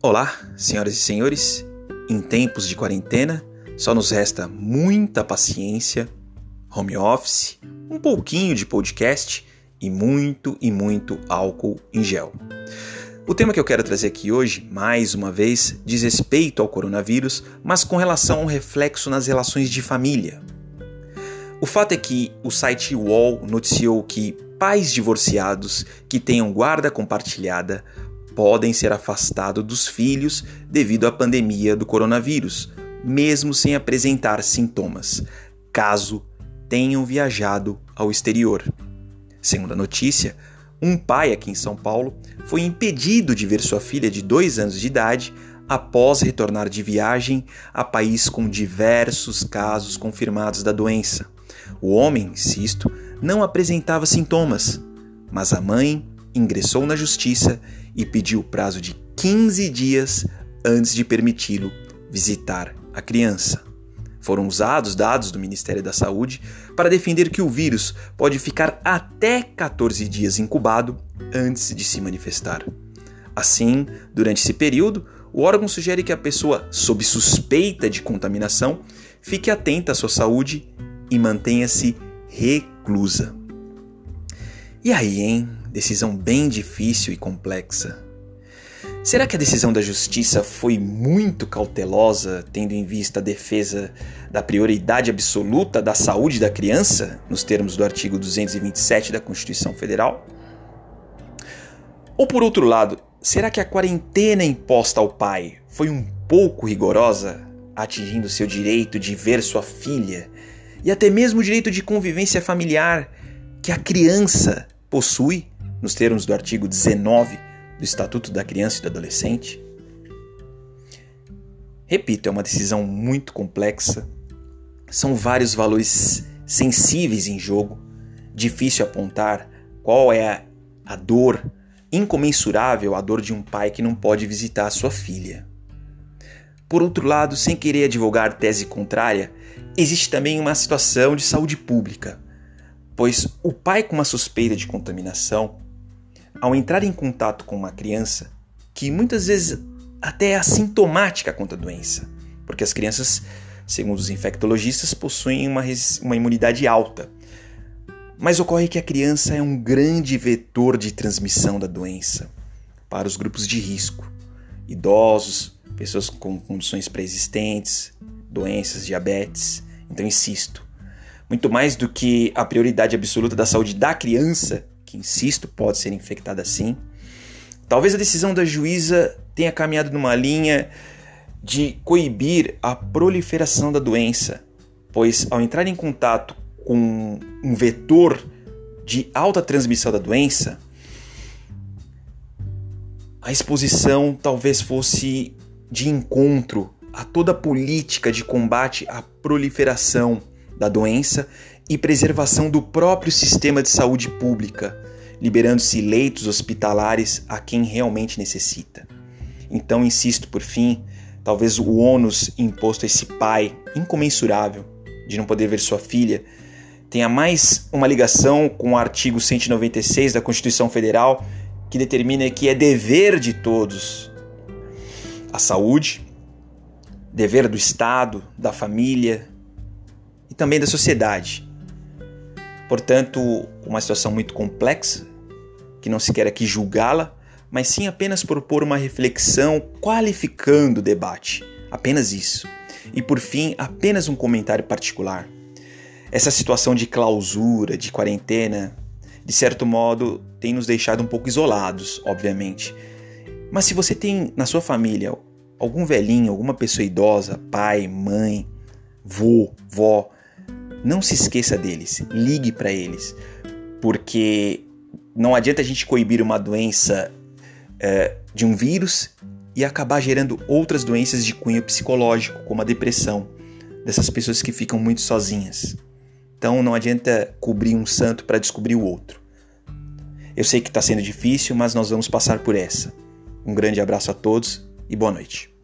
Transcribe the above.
Olá, senhoras e senhores. Em tempos de quarentena, só nos resta muita paciência, home office, um pouquinho de podcast e muito e muito álcool em gel. O tema que eu quero trazer aqui hoje, mais uma vez, diz respeito ao coronavírus, mas com relação ao reflexo nas relações de família. O fato é que o site UOL noticiou que pais divorciados que tenham guarda compartilhada podem ser afastados dos filhos devido à pandemia do coronavírus, mesmo sem apresentar sintomas, caso tenham viajado ao exterior. Segundo a notícia, um pai aqui em São Paulo foi impedido de ver sua filha de dois anos de idade após retornar de viagem a país com diversos casos confirmados da doença. O homem, insisto, não apresentava sintomas, mas a mãe ingressou na justiça e pediu prazo de 15 dias antes de permiti-lo visitar a criança. Foram usados dados do Ministério da Saúde para defender que o vírus pode ficar até 14 dias incubado antes de se manifestar. Assim, durante esse período, o órgão sugere que a pessoa sob suspeita de contaminação fique atenta à sua saúde e mantenha-se reclusa. E aí, hein? Decisão bem difícil e complexa. Será que a decisão da justiça foi muito cautelosa, tendo em vista a defesa da prioridade absoluta da saúde da criança, nos termos do artigo 227 da Constituição Federal? Ou por outro lado, será que a quarentena imposta ao pai foi um pouco rigorosa, atingindo seu direito de ver sua filha e até mesmo o direito de convivência familiar que a criança possui, nos termos do artigo 19 do Estatuto da Criança e do Adolescente? Repito, é uma decisão muito complexa, são vários valores sensíveis em jogo, difícil apontar qual é a, dor incomensurável, a dor de um pai que não pode visitar a sua filha. Por outro lado, sem querer advogar tese contrária, existe também uma situação de saúde pública pois o pai com uma suspeita de contaminação, ao entrar em contato com uma criança, que muitas vezes até é assintomática contra a doença, porque as crianças, segundo os infectologistas, possuem uma, uma imunidade alta. Mas ocorre que a criança é um grande vetor de transmissão da doença para os grupos de risco, idosos, pessoas com condições pré-existentes, doenças, diabetes. Então, insisto, muito mais do que a prioridade absoluta da saúde da criança, que insisto, pode ser infectada sim. Talvez a decisão da juíza tenha caminhado numa linha de coibir a proliferação da doença, pois ao entrar em contato com um vetor de alta transmissão da doença, a exposição talvez fosse de encontro a toda a política de combate à proliferação da doença e preservação do próprio sistema de saúde pública, liberando-se leitos hospitalares a quem realmente necessita. Então, insisto por fim, talvez o ônus imposto a esse pai incomensurável de não poder ver sua filha tenha mais uma ligação com o artigo 196 da Constituição Federal, que determina que é dever de todos a saúde, dever do Estado, da família, e também da sociedade. Portanto, uma situação muito complexa, que não se quer aqui julgá-la, mas sim apenas propor uma reflexão qualificando o debate. Apenas isso. E por fim, apenas um comentário particular. Essa situação de clausura, de quarentena, de certo modo, tem nos deixado um pouco isolados, obviamente. Mas se você tem na sua família algum velhinho, alguma pessoa idosa, pai, mãe, vô, vó, não se esqueça deles, ligue para eles, porque não adianta a gente coibir uma doença é, de um vírus e acabar gerando outras doenças de cunho psicológico, como a depressão, dessas pessoas que ficam muito sozinhas. Então não adianta cobrir um santo para descobrir o outro. Eu sei que está sendo difícil, mas nós vamos passar por essa. Um grande abraço a todos e boa noite.